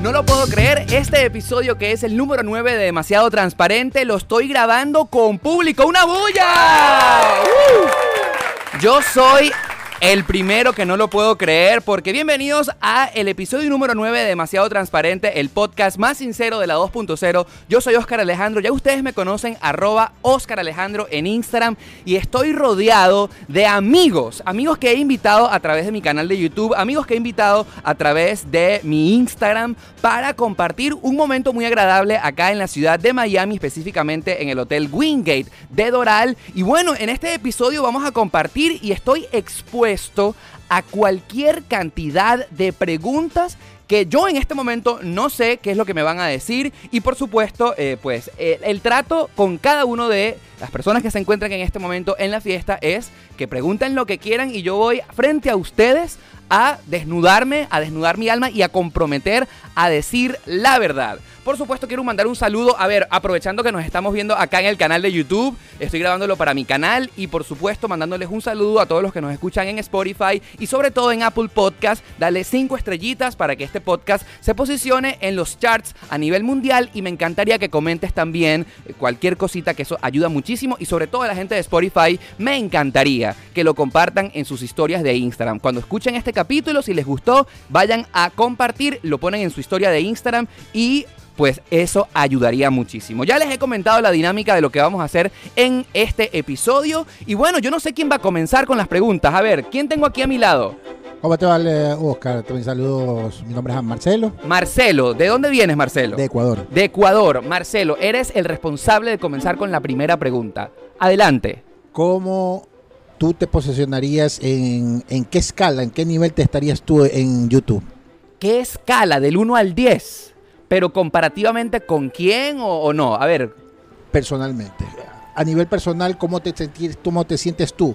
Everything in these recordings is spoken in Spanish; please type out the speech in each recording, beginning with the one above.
No lo puedo creer, este episodio que es el número 9 de Demasiado Transparente lo estoy grabando con público. ¡Una bulla! ¡Uh! Yo soy el primero que no lo puedo creer, porque bienvenidos a el episodio número 9 de Demasiado Transparente, el podcast más sincero de la 2.0. Yo soy Oscar Alejandro, ya ustedes me conocen, arroba Oscar Alejandro en Instagram, y estoy rodeado de amigos, amigos que he invitado a través de mi canal de YouTube, amigos que he invitado a través de mi Instagram para compartir un momento muy agradable acá en la ciudad de Miami, específicamente en el Hotel Wingate de Doral. Y bueno, en este episodio vamos a compartir y estoy expuesto a cualquier cantidad de preguntas que yo en este momento no sé qué es lo que me van a decir. Y por supuesto eh, pues el, el trato con cada uno de las personas que se encuentran en este momento en la fiesta es que pregunten lo que quieran y yo voy frente a ustedes a desnudarme, a desnudar mi alma y a comprometer a decir la verdad. Por supuesto quiero mandar un saludo, a ver, aprovechando que nos estamos viendo acá en el canal de YouTube, estoy grabándolo para mi canal y por supuesto mandándoles un saludo a todos los que nos escuchan en Spotify y sobre todo en Apple Podcast, dale cinco estrellitas para que este podcast se posicione en los charts a nivel mundial y me encantaría que comentes también cualquier cosita que eso ayuda muchísimo y sobre todo a la gente de Spotify me encantaría que lo compartan en sus historias de Instagram. Cuando escuchen este capítulo, si les gustó, vayan a compartir, lo ponen en su historia de Instagram y pues eso ayudaría muchísimo. Ya les he comentado la dinámica de lo que vamos a hacer en este episodio. Y bueno, yo no sé quién va a comenzar con las preguntas. A ver, ¿quién tengo aquí a mi lado? ¿Cómo te va, Oscar? También saludos. Mi nombre es Marcelo. Marcelo, ¿de dónde vienes, Marcelo? De Ecuador. De Ecuador. Marcelo, eres el responsable de comenzar con la primera pregunta. Adelante. ¿Cómo tú te posicionarías en, en qué escala, en qué nivel te estarías tú en YouTube? ¿Qué escala del 1 al 10? Pero comparativamente con quién o, o no? A ver, Personalmente. A nivel personal, ¿cómo te, ¿cómo te sientes tú?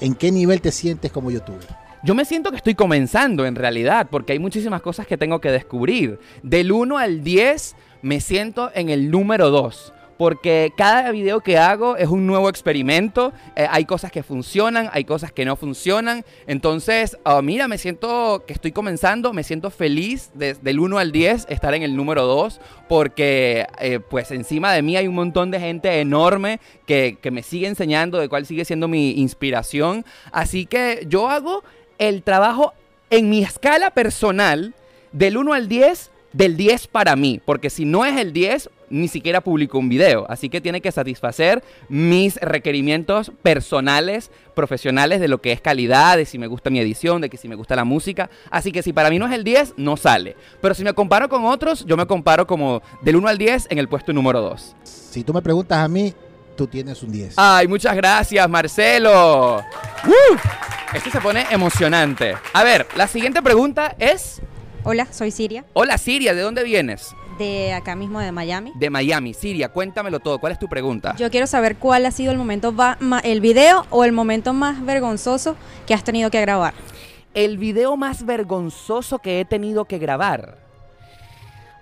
¿En qué nivel te sientes como youtuber? Yo me siento que estoy comenzando en realidad, porque hay muchísimas cosas que tengo que descubrir. Del 1 al 10 me siento en el número 2. Porque cada video que hago es un nuevo experimento. Eh, hay cosas que funcionan, hay cosas que no funcionan. Entonces, ah, mira, me siento que estoy comenzando, me siento feliz desde del 1 al 10 estar en el número 2. Porque, eh, pues encima de mí hay un montón de gente enorme que, que me sigue enseñando, de cuál sigue siendo mi inspiración. Así que yo hago el trabajo en mi escala personal del 1 al 10, del 10 para mí, porque si no es el 10, ni siquiera publico un video, así que tiene que satisfacer mis requerimientos personales, profesionales de lo que es calidad, de si me gusta mi edición, de que si me gusta la música, así que si para mí no es el 10, no sale, pero si me comparo con otros, yo me comparo como del 1 al 10 en el puesto número 2. Si tú me preguntas a mí, tú tienes un 10. Ay, muchas gracias, Marcelo. ¡Uh! Esto se pone emocionante. A ver, la siguiente pregunta es... Hola, soy Siria, Hola Siria, ¿de dónde vienes? De acá mismo de Miami. De Miami. Siria, cuéntamelo todo. ¿Cuál es tu pregunta? Yo quiero saber cuál ha sido el momento, va- ma- el video o el momento más vergonzoso que has tenido que grabar. El video más vergonzoso que he tenido que grabar.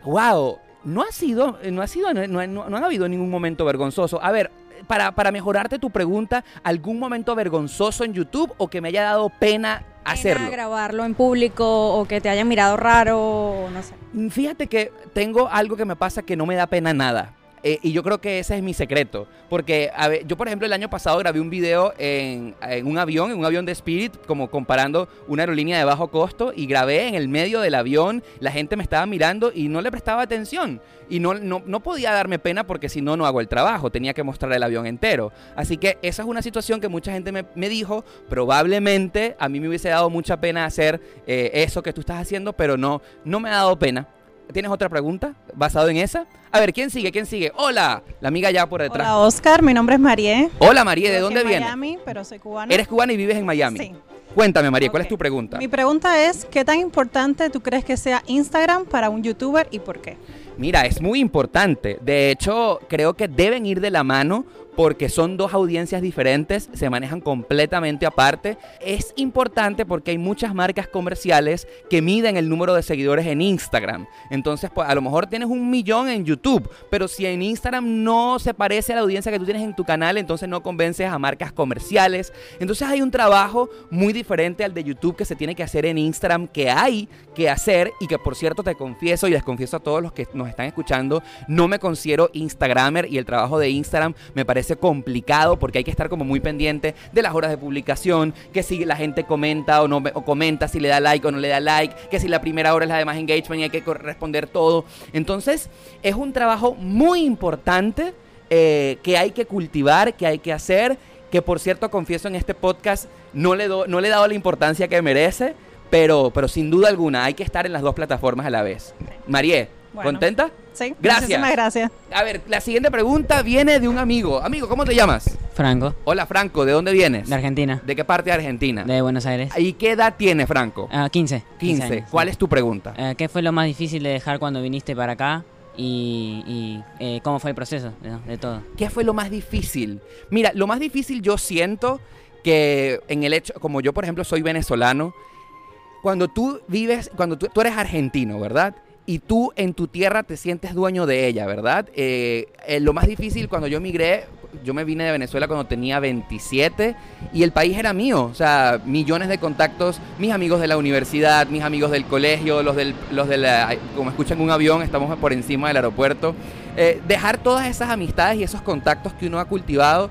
Wow, no ha sido, no ha sido, no, no- no ha habido ningún momento vergonzoso. A ver, para, para mejorarte tu pregunta, ¿algún momento vergonzoso en YouTube o que me haya dado pena hacerlo? Grabarlo en público o que te hayan mirado raro, no sé. Mm, Fíjate que tengo algo que me pasa que no me da pena nada. Eh, y yo creo que ese es mi secreto. Porque a ver, yo, por ejemplo, el año pasado grabé un video en, en un avión, en un avión de Spirit, como comparando una aerolínea de bajo costo. Y grabé en el medio del avión. La gente me estaba mirando y no le prestaba atención. Y no, no, no podía darme pena porque si no, no hago el trabajo. Tenía que mostrar el avión entero. Así que esa es una situación que mucha gente me, me dijo. Probablemente a mí me hubiese dado mucha pena hacer eh, eso que tú estás haciendo, pero no, no me ha dado pena. ¿Tienes otra pregunta basado en esa? A ver, ¿quién sigue? ¿Quién sigue? Hola, la amiga ya por detrás. Hola Oscar, mi nombre es Marie. Hola, María, ¿de dónde vienes? Miami, pero soy cubana. Eres cubana y vives en Miami. Sí. Cuéntame, María, ¿cuál es tu pregunta? Mi pregunta es, ¿qué tan importante tú crees que sea Instagram para un youtuber y por qué? Mira, es muy importante. De hecho, creo que deben ir de la mano porque son dos audiencias diferentes, se manejan completamente aparte. Es importante porque hay muchas marcas comerciales que miden el número de seguidores en Instagram. Entonces, pues a lo mejor tienes un millón en YouTube, pero si en Instagram no se parece a la audiencia que tú tienes en tu canal, entonces no convences a marcas comerciales. Entonces hay un trabajo muy diferente al de YouTube que se tiene que hacer en Instagram, que hay que hacer y que por cierto te confieso y les confieso a todos los que nos están escuchando, no me considero Instagramer y el trabajo de Instagram me parece complicado porque hay que estar como muy pendiente de las horas de publicación, que si la gente comenta o no o comenta, si le da like o no le da like, que si la primera hora es la de más engagement y hay que responder todo. Entonces es un trabajo muy importante eh, que hay que cultivar, que hay que hacer, que por cierto confieso en este podcast no le, do- no le he dado la importancia que merece, pero, pero sin duda alguna hay que estar en las dos plataformas a la vez. Marie, Bueno. ¿contenta? Sí, Gracias. muchísimas gracias. A ver, la siguiente pregunta viene de un amigo. Amigo, ¿cómo te llamas? Franco, Hola Franco, ¿de dónde vienes? de Argentina, ¿De qué parte de Argentina? de Buenos Aires. ¿Y qué edad tiene Franco? Ah, 15. 15. años, ¿Cuál sí. es tu pregunta? Eh, ¿Qué fue lo más difícil de dejar cuando viniste para acá? Y, y, eh, cómo fue el proceso de, de todo. ¿Qué fue lo más difícil? Mira, lo más difícil yo siento que en el hecho, como yo por ejemplo soy venezolano, cuando tú vives, cuando tú, tú eres argentino, ¿verdad? Y tú en tu tierra te sientes dueño de ella, ¿verdad? Eh, eh, lo más difícil cuando yo migré, yo me vine de Venezuela cuando tenía 27 y el país era mío, o sea, millones de contactos, mis amigos de la universidad, mis amigos del colegio, los del, los de la, como escuchan un avión, estamos por encima del aeropuerto. Eh, dejar todas esas amistades y esos contactos que uno ha cultivado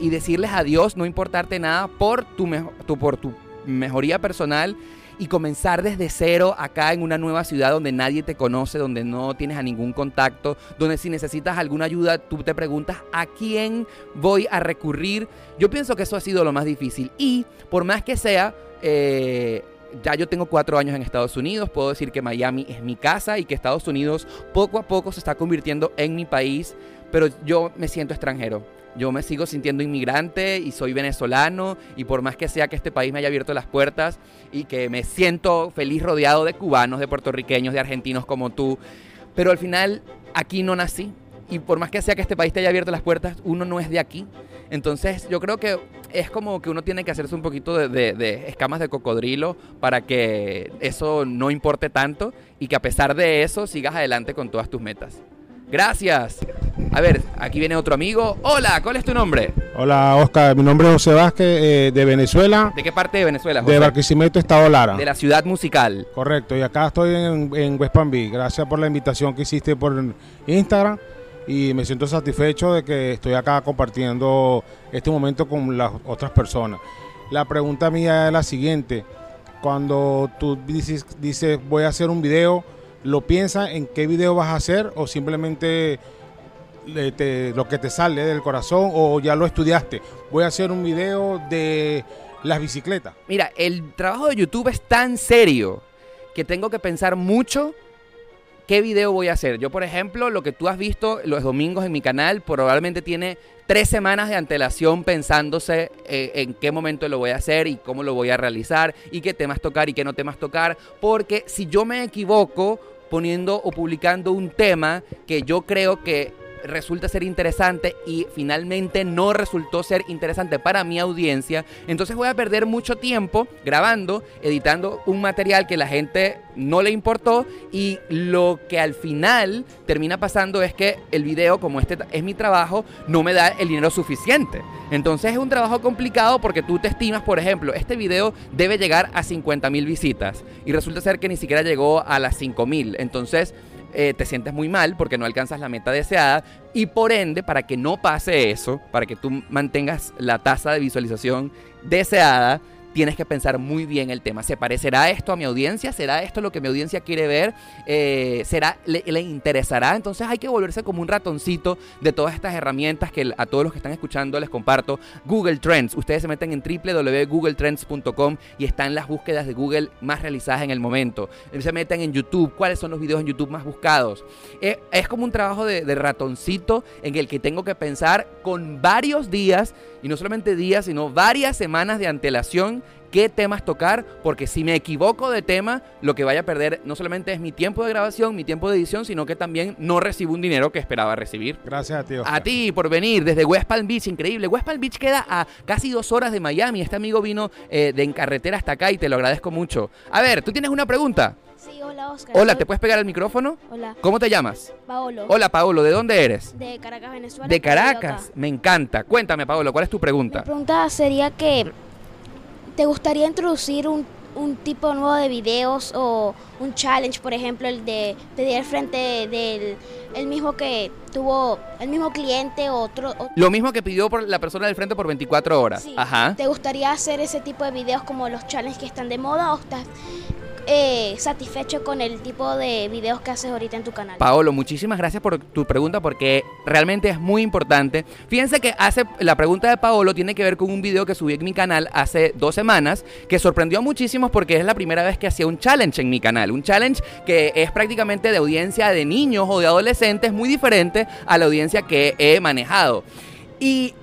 y decirles adiós, no importarte nada por tu, tu- por tu mejoría personal y comenzar desde cero acá en una nueva ciudad donde nadie te conoce, donde no tienes a ningún contacto, donde si necesitas alguna ayuda tú te preguntas a quién voy a recurrir. Yo pienso que eso ha sido lo más difícil y por más que sea... eh, ya yo tengo cuatro años en Estados Unidos, puedo decir que Miami es mi casa y que Estados Unidos poco a poco se está convirtiendo en mi país, pero yo me siento extranjero. Yo me sigo sintiendo inmigrante y soy venezolano y por más que sea que este país me haya abierto las puertas y que me siento feliz rodeado de cubanos, de puertorriqueños, de argentinos como tú, pero al final aquí no nací y por más que sea que este país te haya abierto las puertas, uno no es de aquí. Entonces yo creo que es como que uno tiene que hacerse un poquito de, de- de escamas de cocodrilo para que eso no importe tanto y que a pesar de eso sigas adelante con todas tus metas. Gracias. A ver, aquí viene otro amigo. Hola, ¿cuál es tu nombre? Hola Oscar, mi nombre es José Vázquez eh, de Venezuela, ¿De qué parte de Venezuela? de? Barquisimeto, Estado Lara. De la ciudad musical. Correcto, y acá estoy en, en West Palm Beach. Gracias por la invitación que hiciste por Instagram y me siento satisfecho de que estoy acá compartiendo este momento con las otras personas. La pregunta mía es la siguiente, cuando tú dices, dices voy a hacer un video, ¿lo piensas en qué video vas a hacer o simplemente le- te- lo que te sale del corazón o ya lo estudiaste? Voy a hacer un video de las bicicletas. Mira, el trabajo de YouTube es tan serio que tengo que pensar mucho qué video voy a hacer. Yo, por ejemplo, lo que tú has visto los domingos en mi canal probablemente tiene tres semanas de antelación pensándose eh, en qué momento lo voy a hacer y cómo lo voy a realizar y qué temas tocar y qué no temas tocar. Porque si yo me equivoco poniendo o publicando un tema que yo creo que resulta ser interesante y finalmente no resultó ser interesante para mi audiencia, entonces voy a perder mucho tiempo grabando, editando un material que la gente no le importó y lo que al final termina pasando es que el video, como este es mi trabajo, no me da el dinero suficiente. Entonces es un trabajo complicado porque tú te estimas, por ejemplo, este video debe llegar a 50 mil visitas y resulta ser que ni siquiera llegó a las 5 mil. Entonces eh, te sientes muy mal porque no alcanzas la meta deseada y por ende, para que no pase eso, para que tú mantengas la tasa de visualización deseada, tienes que pensar muy bien el tema. ¿Se parecerá esto a mi audiencia? ¿Será esto lo que mi audiencia quiere ver? Eh, ¿Será, le, interesará? Entonces hay que volverse como un ratoncito de todas estas herramientas que a todos los que están escuchando les comparto. Google Trends. Ustedes se meten en www.googletrends.com y están las búsquedas de Google más realizadas en el momento. Se meten en YouTube. ¿Cuáles son los videos en YouTube más buscados? Eh, es como un trabajo de ratoncito en el que tengo que pensar con varios días, y no solamente días, sino varias semanas de antelación qué temas tocar, porque si me equivoco de tema, lo que vaya a perder no solamente es mi tiempo de grabación, mi tiempo de edición, sino que también no recibo un dinero que esperaba recibir. Gracias a ti, Oscar. A ti por venir desde West Palm Beach, increíble. West Palm Beach queda a casi dos horas de Miami. Este amigo vino eh, de en carretera hasta acá y te lo agradezco mucho. A ver, ¿tú tienes una pregunta? Sí, hola Oscar. Hola, ¿te puedes pegar el micrófono? Hola, ¿Cómo te llamas? Paolo. Hola, Paolo, ¿de dónde eres? De Caracas, Venezuela. De Caracas. Me encanta. Cuéntame, Paolo, ¿cuál es tu Mi pregunta? pregunta sería que ¿te gustaría introducir un, un tipo nuevo de videos o un challenge, por ejemplo, el de pedir al frente del el mismo que tuvo el mismo cliente o otro o- Lo mismo que pidió por la persona del frente por 24 horas. Sí. Ajá. ¿Te gustaría hacer ese tipo de videos como los challenges que están de moda o estás eh, satisfecho con el tipo de videos que haces ahorita en tu canal? Paolo, muchísimas gracias por tu pregunta porque realmente es muy importante. Fíjense que hace la pregunta de Paolo tiene que ver con un video que subí en mi canal hace dos semanas que sorprendió a muchísimos porque es la primera vez que hacía un challenge en mi canal. Un challenge que es prácticamente de audiencia de niños o de adolescentes muy diferente a la audiencia que he manejado. Y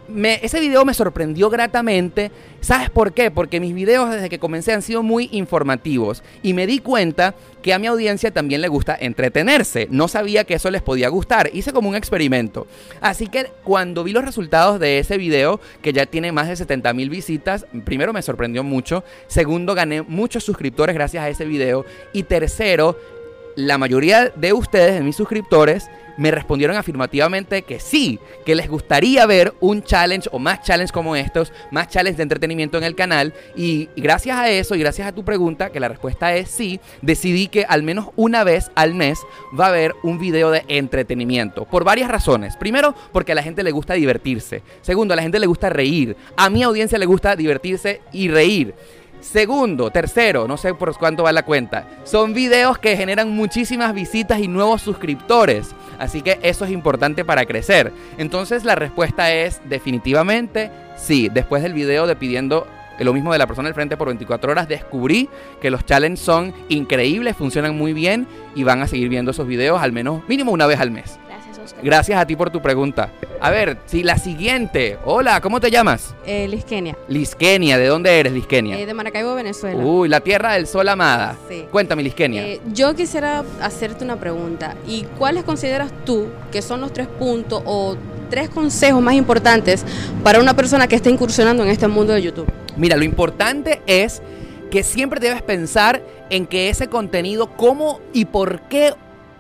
ese video me sorprendió gratamente. ¿Sabes por qué? Porque mis videos desde que comencé han sido muy informativos. Y me di cuenta que a mi audiencia también le gusta entretenerse. No sabía que eso les podía gustar. Hice como un experimento. Así que cuando vi los resultados de ese video, que ya tiene más de 70 mil visitas, primero me sorprendió mucho. Segundo, gané muchos suscriptores gracias a ese video. Y tercero, la mayoría de ustedes, de mis suscriptores, me respondieron afirmativamente que sí, que les gustaría ver un challenge o más challenge como estos, más challenge de entretenimiento en el canal. Y gracias a eso y gracias a tu pregunta, que la respuesta es sí, decidí que al menos una vez al mes va a haber un video de entretenimiento. Por varias razones. Primero, porque a la gente le gusta divertirse. Segundo, a la gente le gusta reír. A mi audiencia le gusta divertirse y reír. Segundo, tercero, no sé por cuánto va la cuenta. Son videos que generan muchísimas visitas y nuevos suscriptores. Así que eso es importante para crecer. Entonces la respuesta es definitivamente sí. Después del video de pidiendo lo mismo de la persona del frente por 24 horas, descubrí que los challenges son increíbles, funcionan muy bien y van a seguir viendo esos videos al menos mínimo una vez al mes. Gracias, a ti por tu pregunta. A ver, si la siguiente. Hola, ¿cómo te llamas? Eh, Lisquenia, ¿de dónde eres, Lisquenia? eh, de Maracaibo, Venezuela. Uy, la tierra del sol amada. Sí. Cuéntame, Lisquenia. Eh, yo quisiera hacerte una pregunta. ¿Y cuáles consideras tú que son los tres puntos o tres consejos más importantes para una persona que está incursionando en este mundo de YouTube? Mira, lo importante es que siempre debes pensar en que ese contenido, cómo y por qué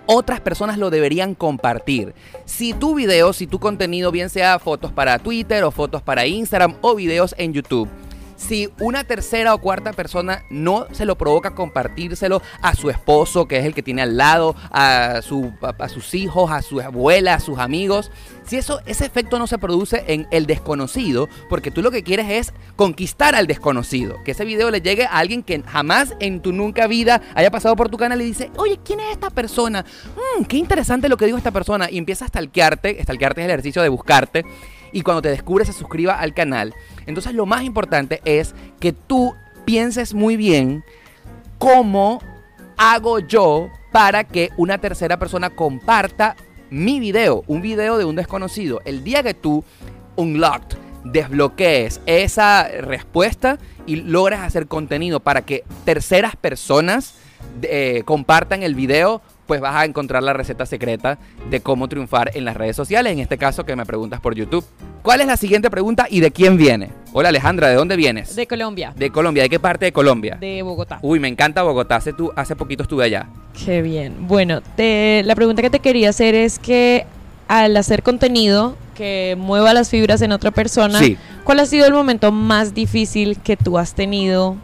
otras personas lo deberían compartir. Si tu video, si tu contenido, bien sea fotos para Twitter o fotos para Instagram o videos en YouTube, si una tercera o cuarta persona no se lo provoca compartírselo a su esposo, que es el que tiene al lado, a, su, a, sus hijos, a su abuela, a sus amigos, si eso, ese efecto no se produce en el desconocido, porque tú lo que quieres es conquistar al desconocido, que ese video le llegue a alguien que jamás en tu nunca vida haya pasado por tu canal y dice, oye, ¿quién es esta persona? Mm, qué interesante lo que dijo esta persona, y empieza a stalkearte, stalkearte es el ejercicio de buscarte, y cuando te descubre se suscriba al canal. Entonces lo más importante es que tú pienses muy bien cómo hago yo para que una tercera persona comparta mi video, un video de un desconocido. El día que tú unlocked desbloquees esa respuesta y logres hacer contenido para que terceras personas eh, compartan el video, pues vas a encontrar la receta secreta de cómo triunfar en las redes sociales, en este caso que me preguntas por YouTube. ¿Cuál es la siguiente pregunta y de quién viene? Hola Alejandra, ¿de dónde vienes? De Colombia, De Colombia, ¿de qué parte de Colombia? de Bogotá. Uy, me encanta Bogotá, hace, tu- hace poquito estuve allá. Qué bien. Bueno, te- la pregunta que te quería hacer es que al hacer contenido que mueva las fibras en otra persona, Sí. ¿cuál ha sido el momento más difícil que tú has tenido,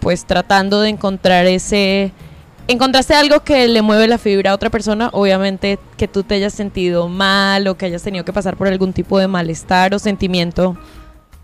pues tratando de encontrar ese... ¿Encontraste algo que le mueve la fibra a otra persona? Obviamente que tú te hayas sentido mal o que hayas tenido que pasar por algún tipo de malestar o sentimiento.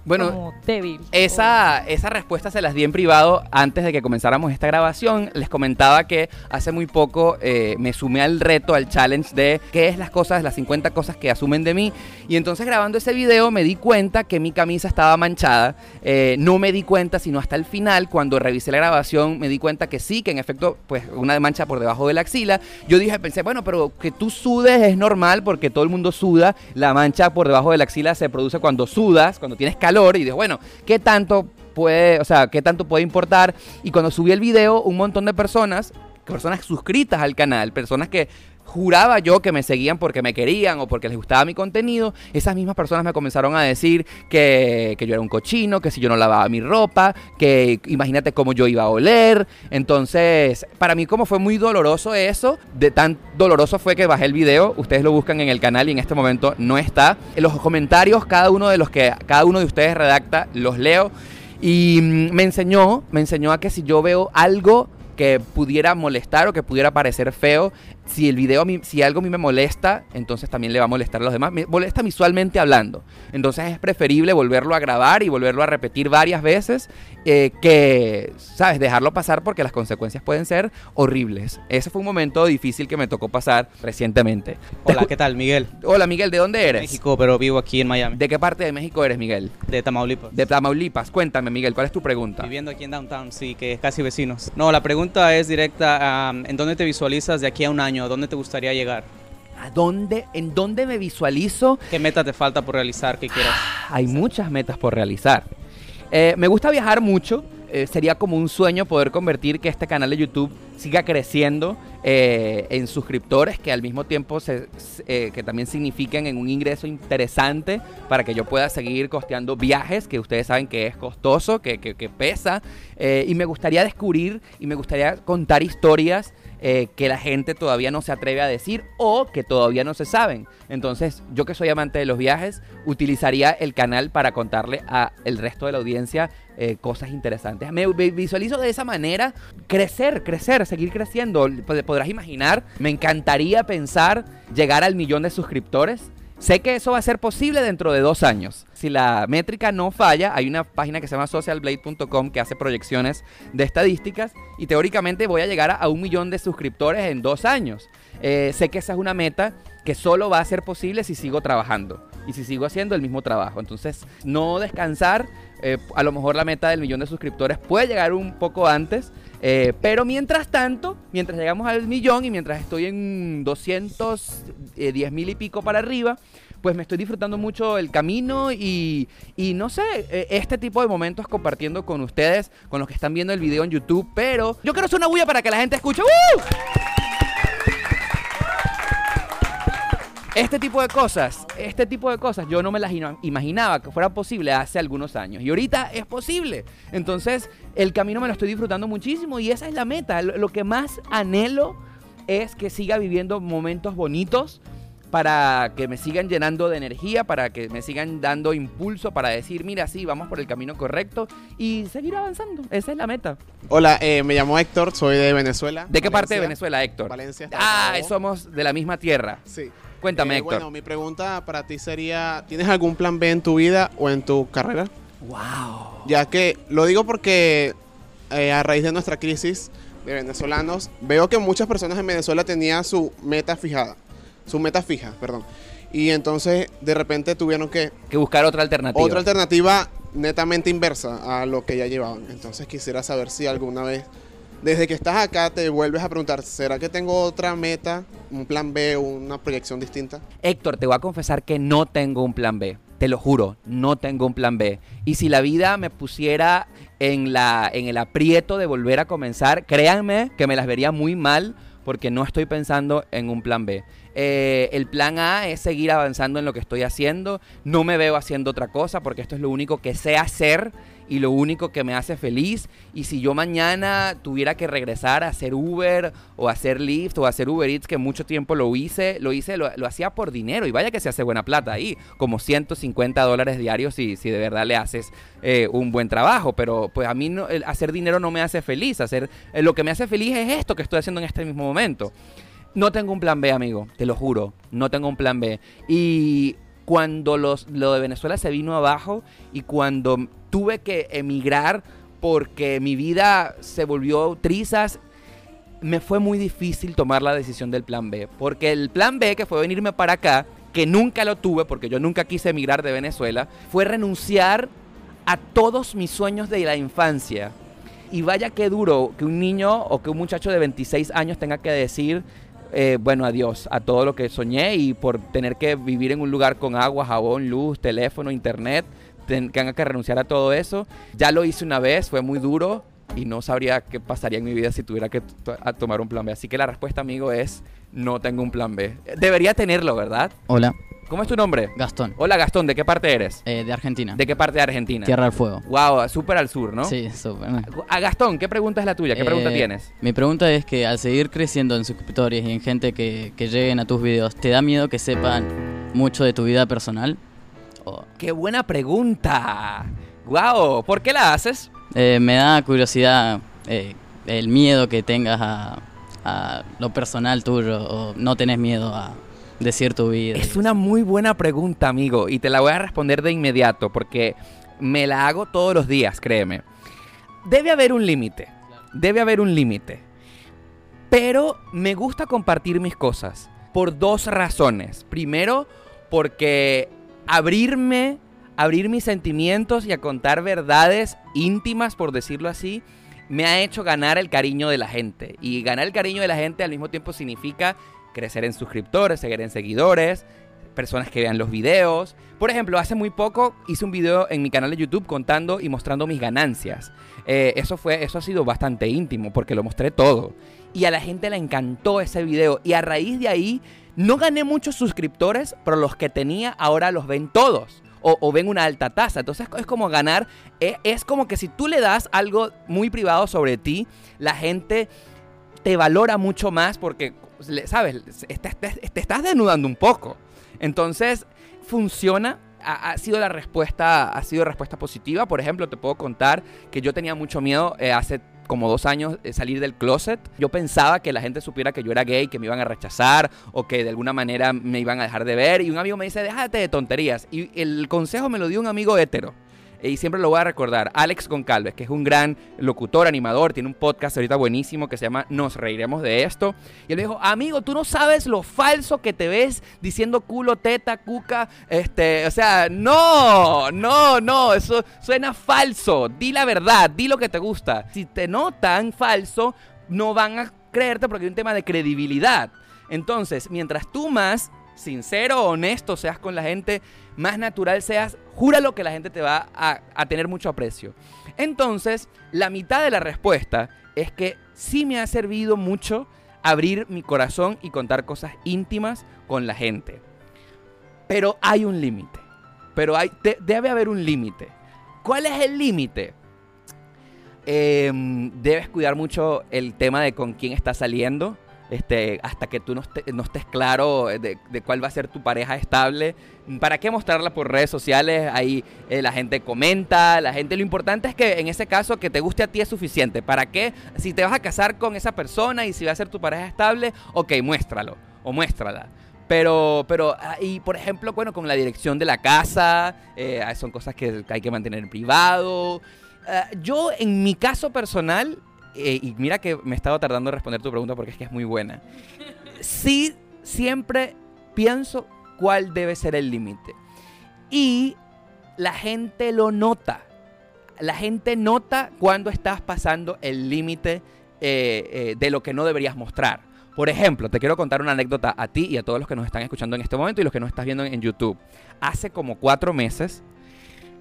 Bueno, como débil. Esa, esa respuesta se las di en privado antes de que comenzáramos esta grabación. Les comentaba que hace muy poco eh, me sumé al reto, al challenge de qué es las cosas, las 50 cosas que asumen de mí. Y entonces grabando ese video me di cuenta que mi camisa estaba manchada. Eh, no me di cuenta sino hasta el final, cuando revisé la grabación, me di cuenta que sí, que en efecto, pues una mancha por debajo de la axila. Yo dije, pensé, bueno, pero que tú sudes es normal porque todo el mundo suda. La mancha por debajo de la axila se produce cuando sudas, cuando tienes calor y dije, bueno, ¿qué tanto puede, o sea, qué tanto puede importar? Y cuando subí el video, un montón de personas, personas suscritas al canal, personas que juraba yo que me seguían porque me querían o porque les gustaba mi contenido, esas mismas personas me comenzaron a decir que, que, yo era un cochino, que si yo no lavaba mi ropa, que imagínate cómo yo iba a oler. Entonces, para mí como fue muy doloroso eso, de tan doloroso fue que bajé el video, ustedes lo buscan en el canal y en este momento no está. En los comentarios, cada uno de los que cada uno de ustedes redacta, los leo y mm, me enseñó, me enseñó a que si yo veo algo que pudiera molestar o que pudiera parecer feo, si el video, si algo a mí me molesta, entonces también le va a molestar a los demás. Me molesta visualmente hablando. Entonces es preferible volverlo a grabar y volverlo a repetir varias veces eh, que, ¿sabes? Dejarlo pasar porque las consecuencias pueden ser horribles. Ese fue un momento difícil que me tocó pasar recientemente. Hola, ¿qué tal, Miguel? Hola, Miguel, ¿de dónde eres? México, pero vivo aquí en Miami. ¿De qué parte de México eres, Miguel? De Tamaulipas. De Tamaulipas. Cuéntame, Miguel, ¿cuál es tu pregunta? Viviendo aquí en Downtown, sí, que es casi vecinos. No, la pregunta es directa, ¿en dónde te visualizas de aquí a un año? ¿A dónde te gustaría llegar? ¿A dónde? ¿En dónde me visualizo? ¿Qué meta te falta por realizar? ¿Qué quieras? Hay muchas metas por realizar. Eh, me gusta viajar mucho. Eh, sería como un sueño poder convertir que este canal de YouTube siga creciendo eh, en suscriptores que al mismo tiempo se, que también signifiquen en un ingreso interesante para que yo pueda seguir costeando viajes que ustedes saben que es costoso, que, que, que pesa y me gustaría descubrir y me gustaría contar historias eh, que la gente todavía no se atreve a decir o que todavía no se saben. Entonces, yo que soy amante de los viajes, utilizaría el canal para contarle a el resto de la audiencia eh, cosas interesantes. Me visualizo de esa manera crecer, crecer, seguir creciendo. Podrás imaginar, me encantaría pensar llegar al millón de suscriptores. Sé que eso va a ser posible dentro de dos años. Si la métrica no falla, hay una página que se llama socialblade.com que hace proyecciones de estadísticas y teóricamente voy a llegar a, un millón de suscriptores en dos años. Eh, sé que esa es una meta que solo va a ser posible si sigo trabajando y si sigo haciendo el mismo trabajo. Entonces, no descansar. Eh, a lo mejor la meta del millón de suscriptores puede llegar un poco antes. Eh, pero mientras tanto, mientras llegamos al millón y mientras estoy en 210 mil y pico para arriba, pues me estoy disfrutando mucho el camino y, y, no sé, e, este tipo de momentos compartiendo con ustedes, con los que están viendo el video en YouTube, pero yo quiero hacer una bulla para que la gente escuche. ¡Uh! Este tipo de cosas, este tipo de cosas yo no me las imaginaba que fuera posible hace algunos años y ahorita es posible. Entonces el camino me lo estoy disfrutando muchísimo y esa es la meta. Lo que más anhelo es que siga viviendo momentos bonitos para que me sigan llenando de energía, para que me sigan dando impulso para decir, mira, sí, vamos por el camino correcto y seguir avanzando. Esa es la meta. Hola, eh, me llamo Héctor, soy de Venezuela. ¿De qué parte de Venezuela, Héctor? Valencia. Ah, somos de la misma tierra. Sí. Cuéntame, Eh, Héctor. Bueno, mi pregunta para ti sería, ¿tienes algún plan B en tu vida o en tu carrera? Wow. Ya que lo digo porque eh, a raíz de nuestra crisis de venezolanos, veo que muchas personas en Venezuela tenían su meta fijada, su meta fija, perdón. Y entonces de repente tuvieron que, Que buscar otra alternativa. otra alternativa netamente inversa a lo que ya llevaban. Entonces quisiera saber si alguna vez, desde que estás acá, te vuelves a preguntar, ¿será que tengo otra meta, un plan B una proyección distinta? Héctor, te voy a confesar que no tengo un plan B. Te lo juro, no tengo un plan B. Y si la vida me pusiera en, la, en el aprieto de volver a comenzar, créanme que me las vería muy mal porque no estoy pensando en un plan B. Eh, el plan A es seguir avanzando en lo que estoy haciendo. No me veo haciendo otra cosa porque esto es lo único que sé hacer y lo único que me hace feliz. Y si yo mañana tuviera que regresar a hacer Uber o hacer Lyft o hacer Uber Eats, que mucho tiempo lo hice, lo hice, lo, hacía por dinero. Y vaya que se hace buena plata ahí, como 150 dólares diarios si, de verdad le haces eh, un buen trabajo. Pero pues a mí no, hacer dinero no me hace feliz. Hacer, eh, lo que me hace feliz es esto que estoy haciendo en este mismo momento. No tengo un plan B, amigo, te lo juro. No tengo un plan B. Y cuando los, lo de Venezuela se vino abajo y cuando tuve que emigrar porque mi vida se volvió trizas, me fue muy difícil tomar la decisión del plan B. Porque el plan B, que fue venirme para acá, que nunca lo tuve porque yo nunca quise emigrar de Venezuela, fue renunciar a todos mis sueños de la infancia. Y vaya qué duro que un niño o que un muchacho de 26 años tenga que decir, eh, bueno, adiós a todo lo que soñé y por tener que vivir en un lugar con agua, jabón, luz, teléfono, internet, tenga que renunciar a todo eso. Ya lo hice una vez, fue muy duro y no sabría qué pasaría en mi vida si tuviera que tomar un plan B. Así que la respuesta, amigo, es no tengo un plan B. Debería tenerlo, ¿verdad? Hola, ¿Cómo es tu nombre? Gastón, Hola, Gastón, ¿de qué parte eres? eh, de Argentina. ¿De qué parte de Argentina? Tierra del Fuego. Wow, súper al sur, ¿no? Sí, súper. A Gastón, ¿qué pregunta es la tuya? ¿Qué pregunta Eh, tienes? Mi pregunta es que al seguir creciendo en suscriptores y en gente que, que lleguen a tus videos, ¿te da miedo que sepan mucho de tu vida personal? ¡Qué buena pregunta! Wow, ¿por qué la haces? eh, me da curiosidad eh, el miedo que tengas a, a lo personal tuyo o no tenés miedo a decir tu vida. Es una muy buena pregunta, amigo, y te la voy a responder de inmediato porque me la hago todos los días, créeme. Debe haber un límite, debe haber un límite. Pero me gusta compartir mis cosas por dos razones. Primero, porque abrirme, abrir mis sentimientos y a contar verdades íntimas, por decirlo así, me ha hecho ganar el cariño de la gente. Y ganar el cariño de la gente al mismo tiempo significa crecer en suscriptores, seguir en seguidores, personas que vean los videos. Por ejemplo, hace muy poco hice un video en mi canal de YouTube contando y mostrando mis ganancias. Eh, eso, fue, eso ha sido bastante íntimo porque lo mostré todo. Y a la gente le encantó ese video. Y a raíz de ahí, no gané muchos suscriptores, pero los que tenía ahora los ven todos. O, ven una alta tasa. Entonces es como ganar. Es, es como que si tú le das algo muy privado sobre ti, la gente te valora mucho más porque, ¿sabes? Te, estás desnudando un poco. Entonces, funciona. Ha, sido la respuesta, ha sido respuesta positiva. Por ejemplo, te puedo contar que yo tenía mucho miedo eh, hace como dos años eh, salir del closet. Yo pensaba que la gente supiera que yo era gay, que me iban a rechazar o que de alguna manera me iban a dejar de ver. Y un amigo me dice, déjate de tonterías. Y el consejo me lo dio un amigo hétero. Eh, Y siempre lo voy a recordar, Alex Goncalves, que es un gran locutor, animador, tiene un podcast ahorita buenísimo que se llama Nos reiremos de esto. Y él dijo, amigo, tú no sabes lo falso que te ves diciendo culo, teta, cuca, este, o sea, no, no, no, eso suena falso. Di la verdad, di lo que te gusta. Si te notan falso, no van a creerte porque hay un tema de credibilidad. Entonces, mientras tú más sincero, honesto seas con la gente, más natural seas, júralo que la gente te va a, tener mucho aprecio. Entonces, la mitad de la respuesta es que sí me ha servido mucho abrir mi corazón y contar cosas íntimas con la gente. Pero hay un límite. Pero hay, de- debe haber un límite. ¿Cuál es el límite? Em, debes cuidar mucho el tema de con quién estás saliendo. Este, hasta que tú no, esté- no estés claro de, cuál va a ser tu pareja estable. ¿Para qué mostrarla por redes sociales? Ahí eh, la gente comenta, la gente... Lo importante es que en ese caso que te guste a ti es suficiente. ¿Para qué? Si te vas a casar con esa persona y si va a ser tu pareja estable, ok, muéstralo o muéstrala. Pero, pero, ah, y por ejemplo, bueno, con la dirección de la casa, eh, son cosas que hay que mantener en privado. Ah, yo, en mi caso personal, eh, y mira que me he estado tardando en responder tu pregunta porque es que es muy buena. Sí, siempre pienso cuál debe ser el límite. Y la gente lo nota. La gente nota cuando estás pasando el límite eh, eh, de lo que no deberías mostrar. Por ejemplo, te quiero contar una anécdota a ti y a todos los que nos están escuchando en este momento y los que nos estás viendo en YouTube. Hace como cuatro meses,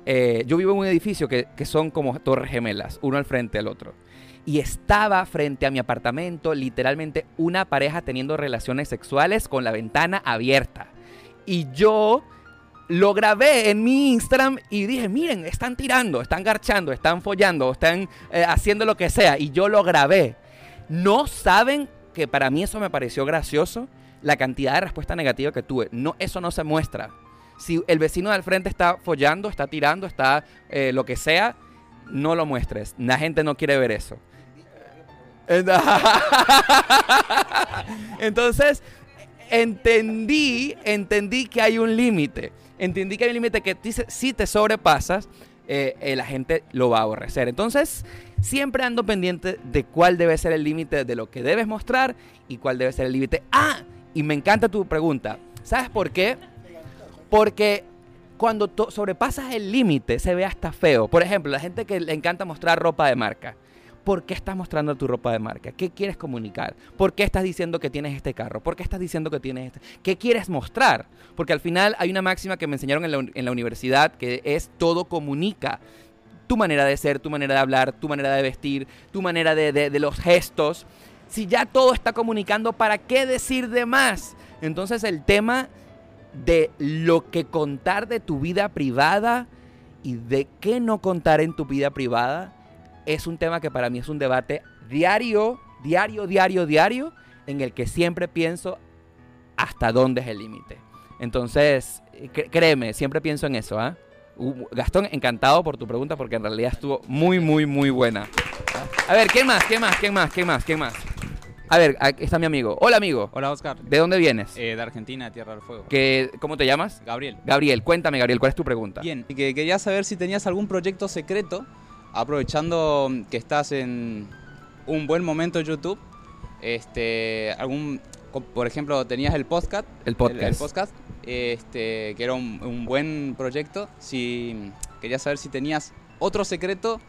eh, yo vivo en un edificio que, que son como torres gemelas, uno al frente del otro. Y estaba frente a mi apartamento literalmente una pareja teniendo relaciones sexuales con la ventana abierta. Y yo lo grabé en mi Instagram y dije, miren, están tirando, están garchando, están follando, están eh, haciendo lo que sea. Y yo lo grabé. No saben que para mí eso me pareció gracioso, la cantidad de respuesta negativa que tuve. No, eso no se muestra. Si el vecino del frente está follando, está tirando, está eh, lo que sea, no lo muestres. La gente no quiere ver eso. Entonces, entendí, entendí que hay un límite. entendí que hay un límite que dice, si te sobrepasas, eh, eh, la gente lo va a aborrecer. Entonces, siempre ando pendiente de cuál debe ser el límite de lo que debes mostrar y cuál debe ser el límite. Ah, y me encanta tu pregunta. ¿Sabes por qué? Porque cuando sobrepasas el límite se ve hasta feo. Por ejemplo, la gente que le encanta mostrar ropa de marca. ¿Por qué estás mostrando tu ropa de marca? ¿Qué quieres comunicar? ¿Por qué estás diciendo que tienes este carro? ¿Por qué estás diciendo que tienes este? ¿Qué quieres mostrar? Porque al final hay una máxima que me enseñaron en la, universidad que es todo comunica. Tu manera de ser, tu manera de hablar, tu manera de vestir, tu manera de, de- de los gestos. Si ya todo está comunicando, ¿para qué decir de más? Entonces el tema de lo que contar de tu vida privada y de qué no contar en tu vida privada es un tema que para mí es un debate diario, diario, diario, diario, en el que siempre pienso hasta dónde es el límite. Entonces, eh, cr- créeme, siempre pienso en eso, ¿ah? Uh, Gastón, encantado por tu pregunta porque en realidad estuvo muy, muy, muy buena. A ver, ¿quién más? ¿Quién más? ¿Quién más? ¿Quién más? ¿Quién más? A ver, aquí está mi amigo. Hola, amigo. Hola, Oscar. ¿De dónde vienes? Eh, de Argentina, Tierra del Fuego. ¿Qué- ¿Cómo te llamas? Gabriel. Gabriel, cuéntame, Gabriel, ¿cuál es tu pregunta? Bien, y que quería saber si tenías algún proyecto secreto, aprovechando que estás en un buen momento en YouTube. Este, algún, por ejemplo, tenías el podcast. El podcast. El, podcast, este, que era un, un buen proyecto. Si quería saber si tenías otro secreto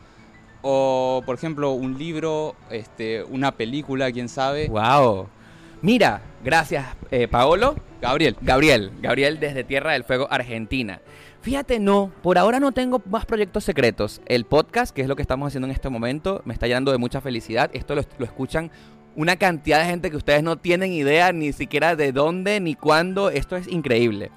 o, por ejemplo, un libro, este, una película, quién sabe. Wow. Mira, gracias, eh, Paolo. Gabriel. Gabriel, Gabriel desde Tierra del Fuego, Argentina. Fíjate, no, por ahora no tengo más proyectos secretos. El podcast, que es lo que estamos haciendo en este momento, me está llenando de mucha felicidad. Esto lo, escuchan una cantidad de gente que ustedes no tienen idea ni siquiera de dónde ni cuándo. Esto es increíble.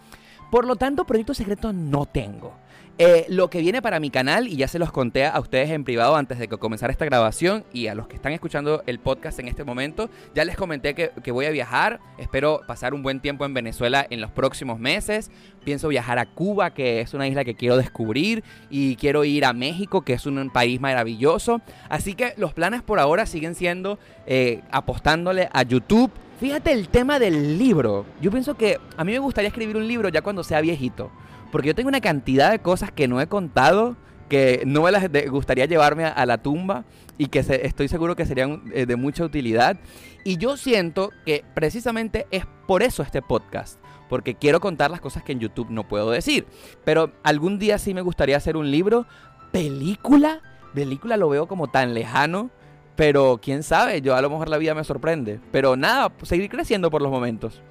Por lo tanto, proyectos secretos no tengo. Eh, lo que viene para mi canal, y ya se los conté a ustedes en privado antes de que comenzara esta grabación, y a los que están escuchando el podcast en este momento, ya les comenté que, voy a viajar. Espero pasar un buen tiempo en Venezuela en los próximos meses. Pienso viajar a Cuba, que es una isla que quiero descubrir, y quiero ir a México, que es un país maravilloso. Así que los planes por ahora siguen siendo eh, apostándole a YouTube. Fíjate el tema del libro. Yo pienso que a mí me gustaría escribir un libro ya cuando sea viejito. Porque yo tengo una cantidad de cosas que no he contado, que no me gustaría llevarme a, la tumba y que estoy seguro que serían eh, de mucha utilidad. Y yo siento que precisamente es por eso este podcast. Porque quiero contar las cosas que en YouTube no puedo decir. Pero algún día sí me gustaría hacer un libro. ¿Película? Película lo veo como tan lejano. Pero quién sabe, yo a lo mejor la vida me sorprende. Pero nada, seguir creciendo por los momentos.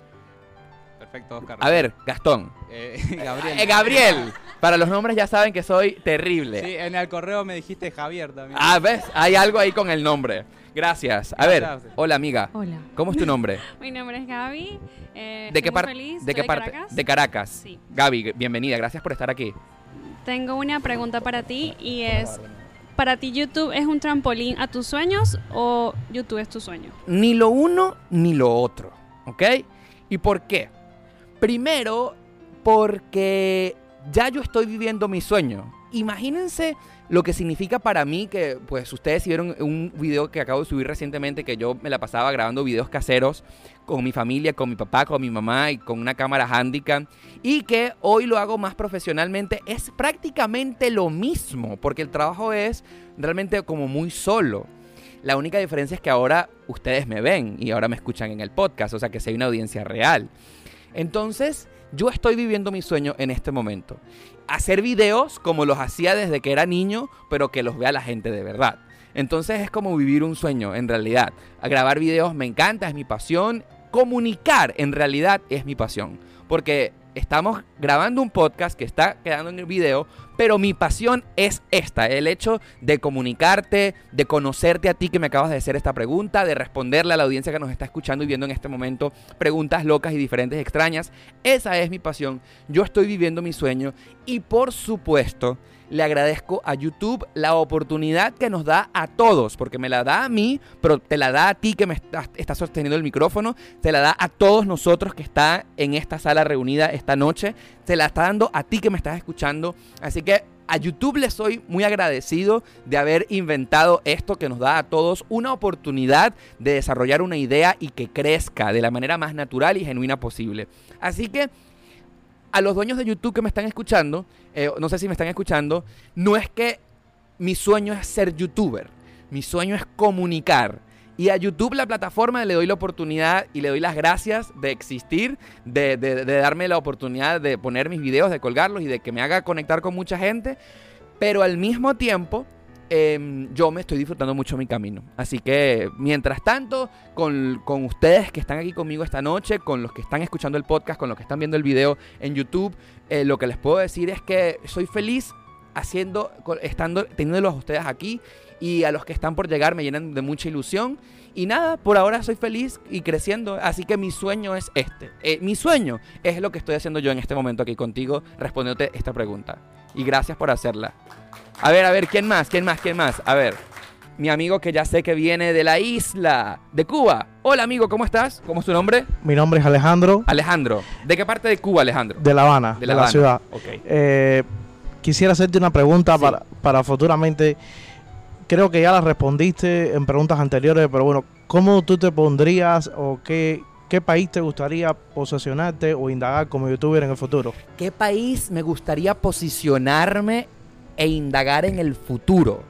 Perfecto, Oscar. A ver, Gastón. Eh, Gabriel. Eh, Gabriel. Para los nombres ya saben que soy terrible. Sí, en el correo me dijiste Javier también. Ah, ¿ves? Hay algo ahí con el nombre. Gracias. A ver, hola amiga. Hola. ¿Cómo es tu nombre? Mi nombre es Gaby. eh, ¿De qué parte? ¿De qué parte? Caracas. De Caracas. Sí. Gaby, bienvenida. Gracias por estar aquí. Tengo una pregunta para ti y es, ¿para ti YouTube es un trampolín a tus sueños o YouTube es tu sueño? Ni lo uno ni lo otro. ¿Ok? ¿Y por qué? Primero, porque ya yo estoy viviendo mi sueño. Imagínense lo que significa para mí que, pues, ustedes vieron un video que acabo de subir recientemente, que yo me la pasaba grabando videos caseros con mi familia, con mi papá, con mi mamá y con una cámara handicap, y que hoy lo hago más profesionalmente, es prácticamente lo mismo, porque el trabajo es realmente como muy solo. La única diferencia es que ahora ustedes me ven y ahora me escuchan en el podcast, o sea que si hay una audiencia real. Entonces, yo estoy viviendo mi sueño en este momento. Hacer videos como los hacía desde que era niño, pero que los vea la gente de verdad. Entonces es como vivir un sueño en realidad. A grabar videos me encanta, es mi pasión. Comunicar en realidad es mi pasión. Porque estamos grabando un podcast que está quedando en el video, pero mi pasión es esta, el hecho de comunicarte, de conocerte a ti que me acabas de hacer esta pregunta, de responderle a la audiencia que nos está escuchando y viendo en este momento preguntas locas y diferentes extrañas. Esa es mi pasión, yo estoy viviendo mi sueño y por supuesto le agradezco a YouTube la oportunidad que nos da a todos, porque me la da a mí, pero te la da a ti que me estás, estás sosteniendo el micrófono, te la da a todos nosotros que está en esta sala reunida esta noche, te la está dando a ti que me estás escuchando. Así que a YouTube le soy muy agradecido de haber inventado esto que nos da a todos una oportunidad de desarrollar una idea y que crezca de la manera más natural y genuina posible. Así que a los dueños de YouTube que me están escuchando, eh, no sé si me están escuchando, no es que mi sueño es ser youtuber, mi sueño es comunicar. Y a YouTube, la plataforma, le doy la oportunidad y le doy las gracias de existir, de, darme la oportunidad de poner mis videos, de colgarlos y de que me haga conectar con mucha gente. Pero al mismo tiempo, em, yo me estoy disfrutando mucho mi camino. Así que, mientras tanto, con, con ustedes que están aquí conmigo esta noche, con los que están escuchando el podcast, con los que están viendo el video en YouTube, eh, lo que les puedo decir es que soy feliz haciendo, estando, teniéndolos a ustedes aquí y a los que están por llegar me llenan de mucha ilusión. Y nada, por ahora soy feliz y creciendo, así que mi sueño es este. Eh, mi sueño es lo que estoy haciendo yo en este momento aquí contigo, respondiéndote esta pregunta. Y gracias por hacerla. A ver, a ver, ¿quién más? ¿Quién más? ¿Quién más? A ver, mi amigo que ya sé que viene de la isla, de Cuba. Hola amigo, ¿cómo estás? ¿Cómo es tu nombre? Mi nombre es Alejandro, Alejandro. ¿De qué parte de Cuba, Alejandro? de La Habana, De de La la, Habana, ciudad. ok. Eh, quisiera hacerte una pregunta para, para futuramente. Creo que ya la respondiste en preguntas anteriores, pero bueno, ¿cómo tú te pondrías o qué, qué país te gustaría posesionarte o indagar como youtuber en el futuro? ¿Qué país me gustaría posicionarme e indagar en el futuro?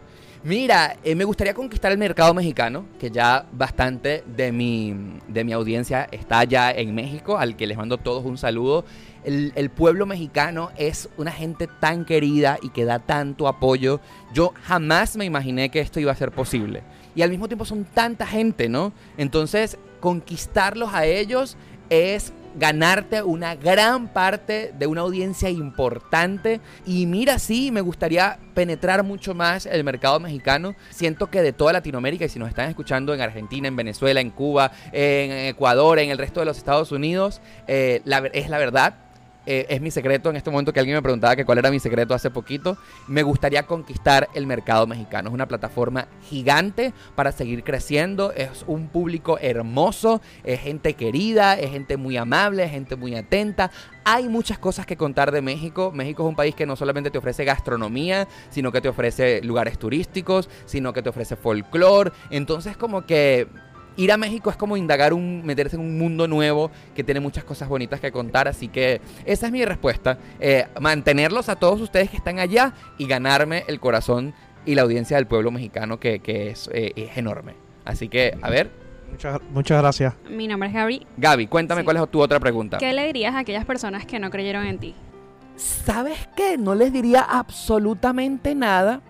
Mira, eh, me gustaría conquistar el mercado mexicano, que ya bastante de mi, de mi audiencia está ya en México, al que les mando todos un saludo. El, el pueblo mexicano es una gente tan querida y que da tanto apoyo. Yo jamás me imaginé que esto iba a ser posible. Y al mismo tiempo son tanta gente, ¿no? Entonces, conquistarlos a ellos es ganarte una gran parte de una audiencia importante. Y mira, sí, me gustaría penetrar mucho más el mercado mexicano. Siento que de toda Latinoamérica, y si nos están escuchando en Argentina, en Venezuela, en Cuba, en Ecuador, en el resto de los Estados Unidos, eh, es la verdad. Eh, es mi secreto en este momento que alguien me preguntaba que cuál era mi secreto hace poquito. Me gustaría conquistar el mercado mexicano. Es una plataforma gigante para seguir creciendo. Es un público hermoso, es gente querida, es gente muy amable, es gente muy atenta. Hay muchas cosas que contar de México. México es un país que no solamente te ofrece gastronomía, sino que te ofrece lugares turísticos, sino que te ofrece folclore. Entonces como que ir a México es como indagar un, meterse en un mundo nuevo que tiene muchas cosas bonitas que contar. Así que esa es mi respuesta. Eh, mantenerlos a todos ustedes que están allá y ganarme el corazón y la audiencia del pueblo mexicano que, que es, eh, es enorme. Así que, a ver, Muchas, muchas gracias. Mi nombre es Gaby. Gaby, cuéntame cuál es tu otra pregunta. ¿Qué le dirías a aquellas personas que no creyeron en ti? ¿Sabes qué? No les diría absolutamente nada.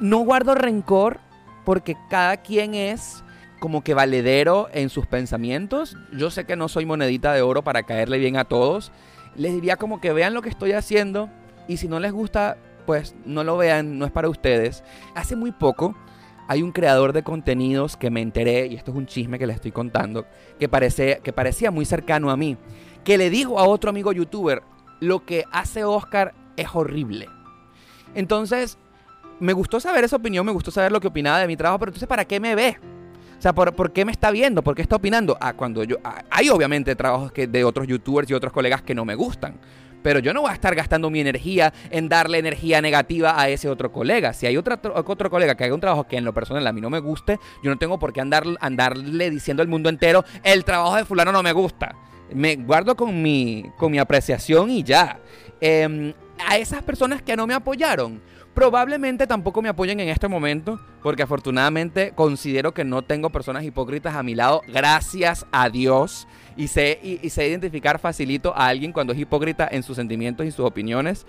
No guardo rencor porque cada quien es como que valedero en sus pensamientos. Yo sé que no soy monedita de oro para caerle bien a todos. Les diría como que vean lo que estoy haciendo y si no les gusta, pues no lo vean, no es para ustedes. Hace muy poco hay un creador de contenidos que me enteré, y esto es un chisme que les estoy contando, que, parece, que parecía muy cercano a mí, que le dijo a otro amigo youtuber, lo que hace Oscar es horrible. Entonces, me gustó saber esa opinión, me gustó saber lo que opinaba de mi trabajo, pero entonces, ¿para qué me ve? Sea, ¿por, por qué me está viendo? ¿Por qué está opinando? Ah, cuando yo... ah, hay obviamente trabajos que, de otros youtubers y otros colegas que no me gustan. Pero yo no voy a estar gastando mi energía en darle energía negativa a ese otro colega. Si hay otra, otro colega que haga un trabajo que en lo personal a mí no me guste, yo no tengo por qué andar, andarle diciendo al mundo entero, el trabajo de fulano no me gusta. Me guardo con mi, con mi apreciación y ya. Em, a esas personas que no me apoyaron, probablemente tampoco me apoyen en este momento, porque afortunadamente considero que no tengo personas hipócritas a mi lado, gracias a Dios. Y sé, y, sé identificar facilito a alguien cuando es hipócrita en sus sentimientos y sus opiniones.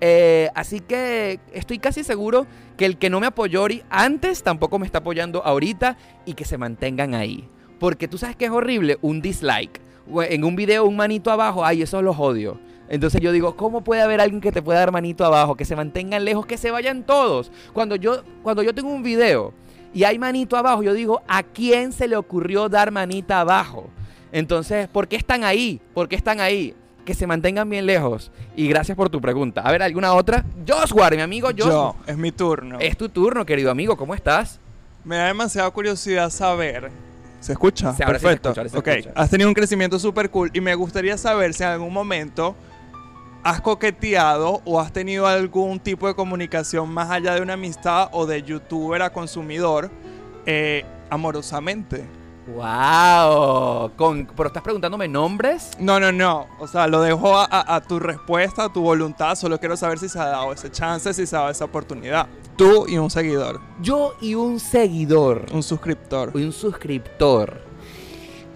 Eh, así que estoy casi seguro que el que no me apoyó antes tampoco me está apoyando ahorita y que se mantengan ahí. Porque tú sabes que es horrible un dislike. En un video un manito abajo, ay, eso los odio. Entonces yo digo, ¿cómo puede haber alguien que te pueda dar manito abajo? Que se mantengan lejos, que se vayan todos. Cuando yo, cuando yo tengo un video y hay manito abajo, yo digo, ¿a quién se le ocurrió dar manita abajo? Entonces, ¿por qué están ahí? ¿Por qué están ahí? Que se mantengan bien lejos. Y gracias por tu pregunta. A ver, ¿alguna otra? Joshua, mi amigo Joshua. Yo, es mi turno. Es tu turno, querido amigo. ¿Cómo estás? Me da demasiada curiosidad saber. ¿Se escucha? Sí, sí se Perfecto. escucha, se ok, escucha. has tenido un crecimiento súper cool y me gustaría saber si en algún momento has coqueteado o has tenido algún tipo de comunicación más allá de una amistad o de youtuber a consumidor eh, amorosamente. ¡Wow! Con, ¿Pero estás preguntándome nombres? No, no, no. O sea, lo dejo a, a- a tu respuesta, a tu voluntad. Solo quiero saber si se ha dado ese chance, si se ha dado esa oportunidad. Tú y un seguidor. Yo y un seguidor. Un suscriptor. Y un suscriptor.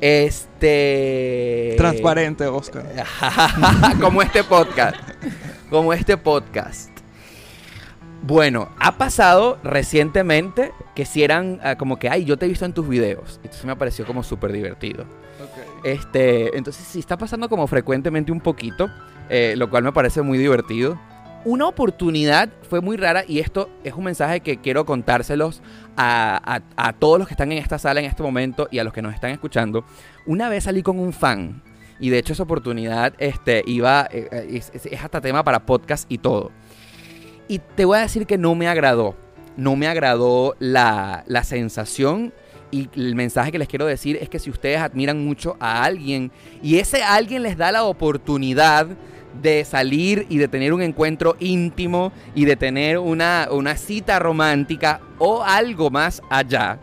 Este. Transparente, Oscar. Como este podcast. Como este podcast. Bueno, ha pasado recientemente que si eran ah, como que, ay, yo te he visto en tus videos. Entonces me pareció como súper divertido. Este, entonces sí está pasando como frecuentemente un poquito, eh, lo cual me parece muy divertido. Una oportunidad fue muy rara y esto es un mensaje que quiero contárselos a, todos los que están en esta sala en este momento y a los que nos están escuchando. Una vez salí con un fan y de hecho esa oportunidad este, iba, eh, eh, es- es hasta tema para podcast y todo. Y te voy a decir que no me agradó. No me agradó la, la sensación y el mensaje que les quiero decir es que si ustedes admiran mucho a alguien y ese alguien les da la oportunidad de salir y de tener un encuentro íntimo y de tener una, una cita romántica o algo más allá,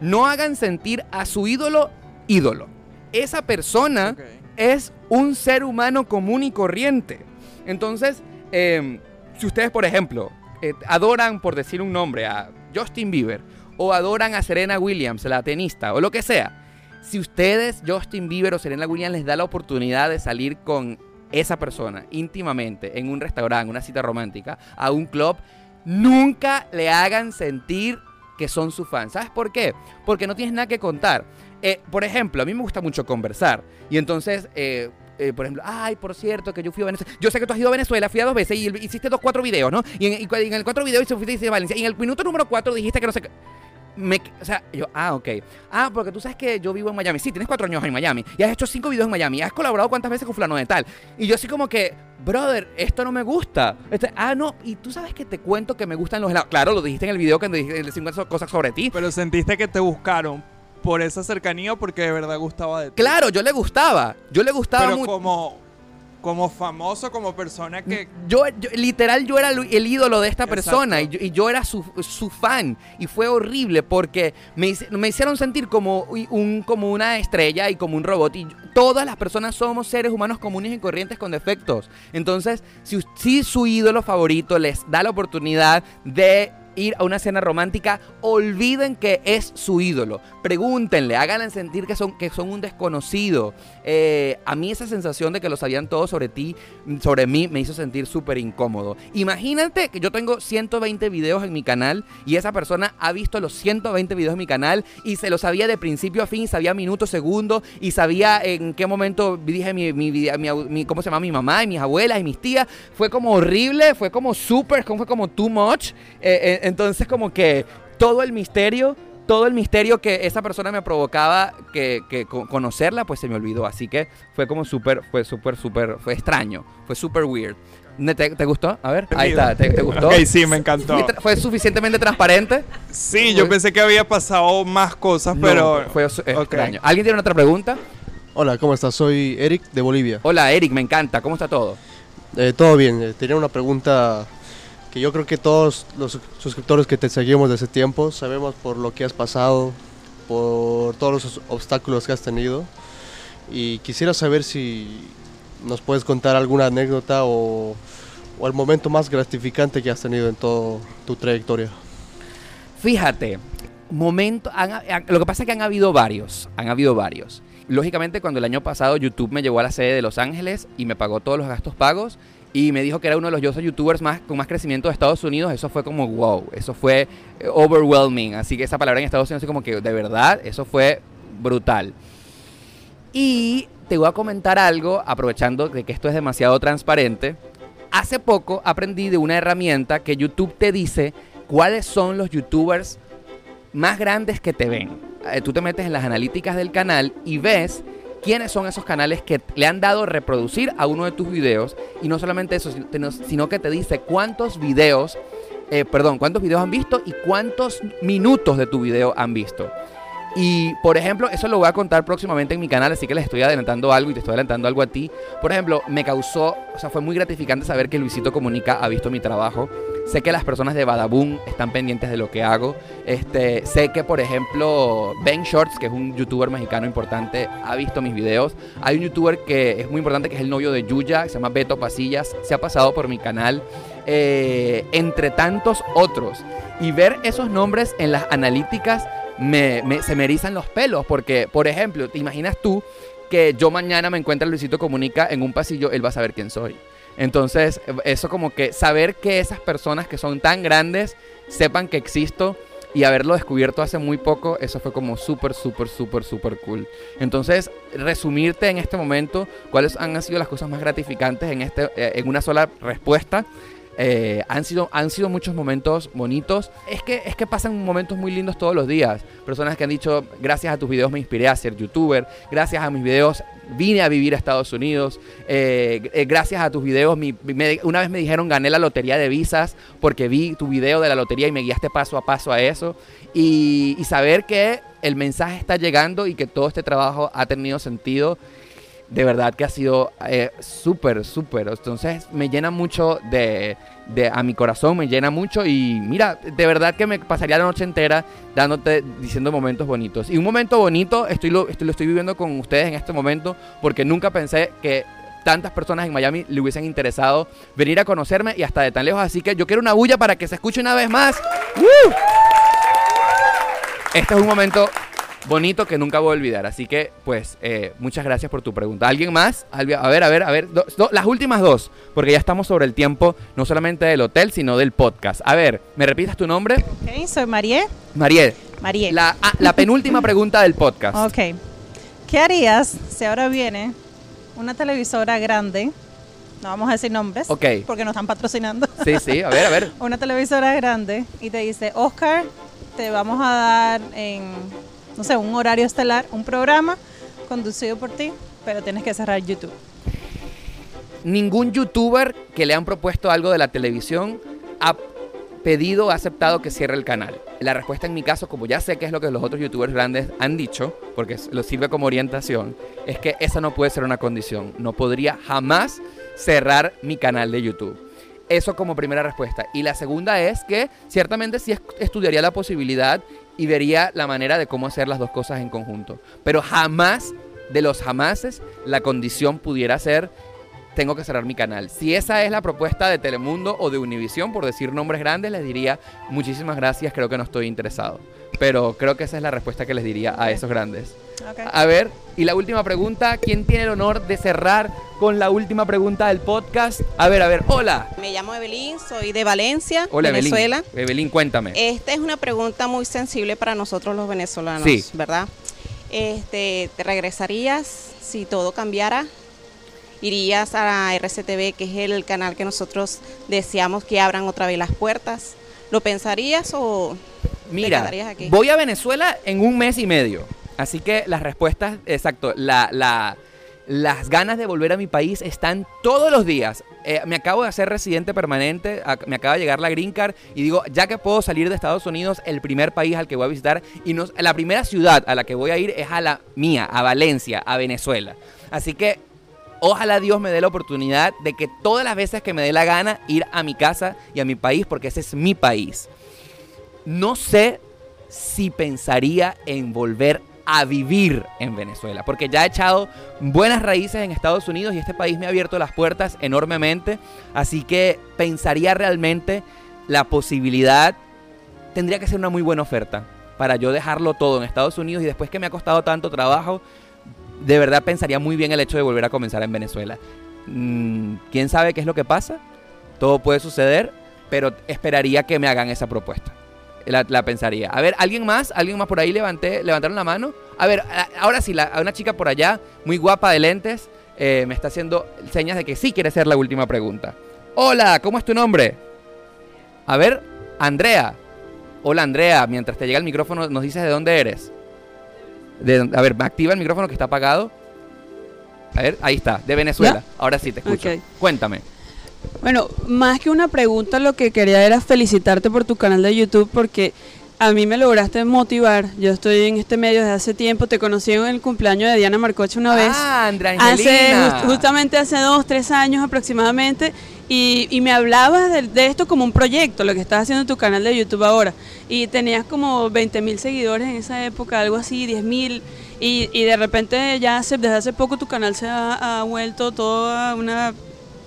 no hagan sentir a su ídolo ídolo. Esa persona es un ser humano común y corriente. Entonces, em, si ustedes, por ejemplo, eh, adoran, por decir un nombre, a Justin Bieber, o adoran a Serena Williams, la tenista, o lo que sea, si ustedes, Justin Bieber o Serena Williams, les da la oportunidad de salir con esa persona íntimamente en un restaurante, una cita romántica, a un club, nunca le hagan sentir que son su fan. ¿Sabes por qué? Porque no tienes nada que contar. Eh, por ejemplo, a mí me gusta mucho conversar. Y entonces, eh, eh, por ejemplo, ay, por cierto, que yo fui a Venezuela. Yo sé que tú has ido a Venezuela, fui a dos veces y hiciste dos, cuatro videos, ¿no? Y en, y y el cuatro videos fuiste a Valencia. Y en el minuto número cuatro dijiste que no sé qué. Me, o sea, yo, ah, ok. Ah, porque tú sabes que yo vivo en Miami. Sí, tienes cuatro años en Miami. Y has hecho cinco videos en Miami. Has colaborado cuántas veces con fulano de tal. Y yo así como que, brother, esto no me gusta. Este, ah, no. Y tú sabes que te cuento que me gustan los helados. Claro, lo dijiste en el video que dijiste el 50 cosas sobre ti. Pero sentiste que te buscaron por esa cercanía o porque de verdad gustaba de ti. Claro, yo le gustaba. Yo le gustaba Pero mucho. como, como famoso, como persona que... Yo, yo- literal, yo era el, ídolo de esta persona y yo, y yo era su, su fan. Y fue horrible porque me, me hicieron sentir como, un, como una estrella y como un robot. Y yo- todas las personas somos seres humanos comunes y corrientes con defectos. Entonces, si, si su ídolo favorito les da la oportunidad de ir a una cena romántica, olviden que es su ídolo. Pregúntenle, háganle sentir que son, que son un desconocido. Eh, a mí esa sensación de que lo sabían todo sobre ti, sobre mí, me hizo sentir súper incómodo. Imagínate que yo tengo 120 videos en mi canal y esa persona ha visto los 120 videos en mi canal y se lo sabía de principio a fin, sabía minuto, segundo y sabía en qué momento dije mi, mi, mi- mi- mi- cómo se llama mi mamá y mis abuelas y mis tías. Fue como horrible, fue como súper, fue como too much. Eh, eh, entonces como que todo el misterio todo el misterio que esa persona me provocaba que, que co- conocerla, pues se me olvidó. Así que fue como súper, fue súper, súper, fue extraño. Fue súper weird. ¿Te, te gustó? A ver, ahí está. ¿Te, te gustó? Ok, sí, me encantó. ¿Fue, fue suficientemente transparente? Sí, yo pensé que había pasado más cosas, pero... No, fue su- extraño. ¿Alguien tiene otra pregunta? Hola, ¿cómo estás? Soy Eric de Bolivia. Hola, Eric, me encanta. ¿Cómo está todo? Eh, todo bien. Eh, tenía una pregunta que yo creo que todos los suscriptores que te seguimos desde tiempo sabemos por lo que has pasado, por todos los obstáculos que has tenido. Y quisiera saber si nos puedes contar alguna anécdota o, o el momento más gratificante que has tenido en toda tu trayectoria. Fíjate, momento, han- han- lo que pasa es que han habido varios, han habido varios. Lógicamente, cuando el año pasado YouTube me llevó a la sede de Los Ángeles y me pagó todos los gastos pagos y me dijo que era uno de los youtubers más, con más crecimiento de Estados Unidos, eso fue como wow, eso fue eh, overwhelming. Así que esa palabra en Estados Unidos, así como que de verdad, eso fue brutal. Y te voy a comentar algo, aprovechando de que esto es demasiado transparente. Hace poco aprendí de una herramienta que YouTube te dice cuáles son los youtubers más grandes que te ven. Eh, tú te metes en las analíticas del canal y ves quiénes son esos canales que le han dado reproducir a uno de tus videos. Y no solamente eso, sino- que te dice cuántos videos, eh, perdón, cuántos videos han visto y cuántos minutos de tu video han visto. Y, por ejemplo, eso lo voy a contar próximamente en mi canal, así que les estoy adelantando algo y te estoy adelantando algo a ti. Por ejemplo, me causó, o sea, fue muy gratificante saber que Luisito Comunica ha visto mi trabajo. Sé que las personas de Badaboom están pendientes de lo que hago. Este, sé que, por ejemplo, Ben Shorts, que es un youtuber mexicano importante, ha visto mis videos. Hay un youtuber que es muy importante, que es el novio de Yuya, se llama Beto Pasillas. Se ha pasado por mi canal. eh, entre tantos otros. Y ver esos nombres en las analíticas me, me- se me erizan los pelos. Porque, por ejemplo, ¿te imaginas tú que yo mañana me encuentre a Luisito Comunica en un pasillo? Él va a saber quién soy. Entonces, eso como que saber que esas personas que son tan grandes sepan que existo y haberlo descubierto hace muy poco, eso fue como súper, súper, súper, súper cool. Entonces, resumirte en este momento cuáles han sido las cosas más gratificantes en, este, eh, en una sola respuesta. Eh, han, sido, han sido muchos momentos bonitos. Es que, es que pasan momentos muy lindos todos los días. Personas que han dicho, gracias a tus videos me inspiré a ser youtuber, gracias a mis videos vine a vivir a Estados Unidos, eh, eh, gracias a tus videos, mi- me- una vez me dijeron gané la lotería de visas porque vi tu video de la lotería y me guiaste paso a paso a eso. Y, y saber que el mensaje está llegando y que todo este trabajo ha tenido sentido de verdad que ha sido eh, súper, súper. Entonces me llena mucho de, de- a mi corazón, me llena mucho y mira, de verdad que me pasaría la noche entera dándote, diciendo momentos bonitos. Y un momento bonito estoy lo, estoy, lo estoy viviendo con ustedes en este momento porque nunca pensé que tantas personas en Miami le hubiesen interesado venir a conocerme y hasta de tan lejos. Así que yo quiero una bulla para que se escuche una vez más. ¡Woo! Este es un momento bonito que nunca voy a olvidar. Así que, pues, eh, muchas gracias por tu pregunta. ¿Alguien más? A ver, a ver, a ver. do- do- las últimas dos, porque ya estamos sobre el tiempo, no solamente del hotel, sino del podcast. A ver, ¿me repitas tu nombre? Ok, soy Marie. Mariel. Mariel. La, ah, la penúltima pregunta del podcast. Ok. ¿Qué harías si ahora viene una televisora grande? No vamos a decir nombres. Ok. Porque nos están patrocinando. Sí, sí, a ver, a ver. una televisora grande y te dice, Oscar, te vamos a dar en, no sé, un horario estelar, un programa conducido por ti, pero tienes que cerrar YouTube. Ningún youtuber que le han propuesto algo de la televisión ha pedido o aceptado que cierre el canal. La respuesta en mi caso, como ya sé que es lo que los otros youtubers grandes han dicho, porque lo sirve como orientación, es que esa no puede ser una condición. No podría jamás cerrar mi canal de YouTube. Eso como primera respuesta. Y la segunda es que ciertamente sí es- estudiaría la posibilidad y vería la manera de cómo hacer las dos cosas en conjunto. Pero jamás, de los jamases, la condición pudiera ser tengo que cerrar mi canal. Si esa es la propuesta de Telemundo o de Univisión, por decir nombres grandes, les diría muchísimas gracias, creo que no estoy interesado. Pero creo que esa es la respuesta que les diría a esos grandes. A ver, y la última pregunta, ¿quién tiene el honor de cerrar con la última pregunta del podcast? A ver, a ver, hola. Me llamo Evelyn, soy de Valencia, Hola, Venezuela. Evelyn. Evelyn, cuéntame. Esta es una pregunta muy sensible para nosotros los venezolanos, Sí. ¿verdad? Este, ¿te regresarías si todo cambiara? ¿Irías a RCTV, que es el canal que nosotros deseamos que abran otra vez las puertas? ¿Lo pensarías o te Mira, quedarías aquí? voy a Venezuela en un mes y medio. Así que las respuestas, exacto, la, la- las ganas de volver a mi país están todos los días. Eh, me acabo de hacer residente permanente, me acaba de llegar la green card y digo, ya que puedo salir de Estados Unidos, el primer país al que voy a visitar y no, la primera ciudad a la que voy a ir es a la mía, a Valencia, a Venezuela. Así que Ojalá Dios me dé la oportunidad de que todas las veces que me dé la gana ir a mi casa y a mi país, porque ese es mi país. No sé si pensaría en volver a vivir en Venezuela, porque ya he echado buenas raíces en Estados Unidos y este país me ha abierto las puertas enormemente, así que pensaría realmente la posibilidad, tendría que ser una muy buena oferta para yo dejarlo todo en Estados Unidos y después que me ha costado tanto trabajo, de verdad pensaría muy bien el hecho de volver a comenzar en Venezuela. Mm, ¿Quién sabe qué es lo que pasa? Todo puede suceder, pero esperaría que me hagan esa propuesta. La, la pensaría. A ver, ¿alguien más? ¿Alguien más por ahí levanté, levantaron la mano? A ver, ahora sí, la, a una chica por allá, muy guapa de lentes, eh, me está haciendo señas de que sí quiere ser la última pregunta. Hola, ¿cómo es tu nombre? A ver, Andrea. Hola, Andrea. Mientras te llega el micrófono, nos dices de dónde eres. De- a ver, activa el micrófono que está apagado. A ver, ahí está, de Venezuela. ¿Ya? Ahora sí te escucho. Cuéntame. Bueno, más que una pregunta, lo que quería era felicitarte por tu canal de YouTube porque a mí me lograste motivar. Yo estoy en este medio desde hace tiempo. Te conocí en el cumpleaños de Diana Marcoche una vez. Ah, Andrea Hace, Angelina. just- justamente hace dos, tres años aproximadamente. Y, y me hablabas de, de esto como un proyecto, lo que estás haciendo en tu canal de YouTube ahora. Y tenías como 20 mil seguidores en esa época, algo así, 10 mil. Y, y de repente ya hace- desde hace poco tu canal se ha, ha vuelto toda una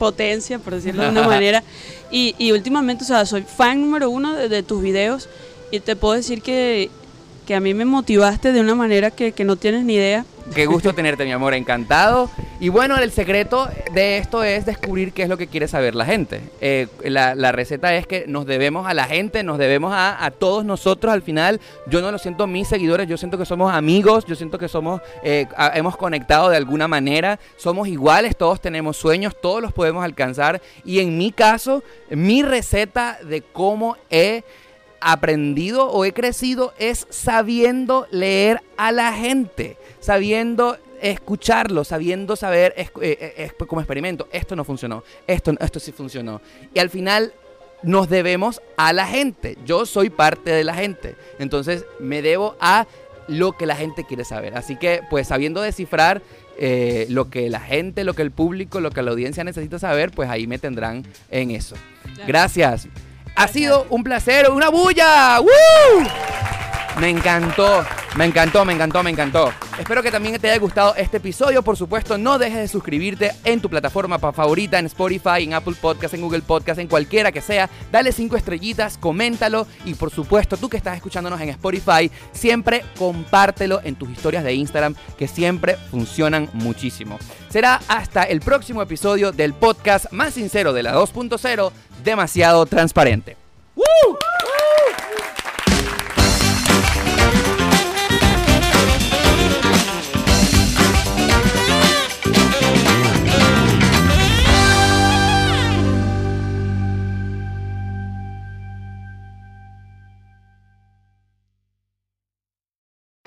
potencia, por decirlo de una manera. Y, y últimamente, o sea, soy fan número uno de, de tus videos y te puedo decir que, que a mí me motivaste de una manera que, que no tienes ni idea. Qué gusto tenerte, mi amor, encantado. Y bueno, el secreto de esto es descubrir qué es lo que quiere saber la gente. Eh, la, la receta es que nos debemos a la gente, nos debemos a, a todos nosotros al final. Yo no lo siento mis seguidores, yo siento que somos amigos, yo siento que somos, eh, a- hemos conectado de alguna manera, somos iguales, todos tenemos sueños, todos los podemos alcanzar. Y en mi caso, mi receta de cómo he aprendido o he crecido es sabiendo leer a la gente, sabiendo escucharlo, sabiendo saber es- eh, eh, es- como experimento, esto no funcionó, esto, esto sí funcionó. Y al final nos debemos a la gente, yo soy parte de la gente, entonces me debo a lo que la gente quiere saber. Así que pues sabiendo descifrar eh, lo que la gente, lo que el público, lo que la audiencia necesita saber, pues ahí me tendrán en eso. Gracias. Ha sido un placer, una bulla. ¡Woo! Me encantó, me encantó, me encantó, me encantó. Espero que también te haya gustado este episodio. Por supuesto, no dejes de suscribirte en tu plataforma favorita, en Spotify, en Apple Podcast, en Google Podcast, en cualquiera que sea. Dale cinco estrellitas, coméntalo y por supuesto, tú que estás escuchándonos en Spotify, siempre compártelo en tus historias de Instagram que siempre funcionan muchísimo. Será hasta el próximo episodio del podcast más sincero de la 2.0, demasiado transparente. ¡Woo!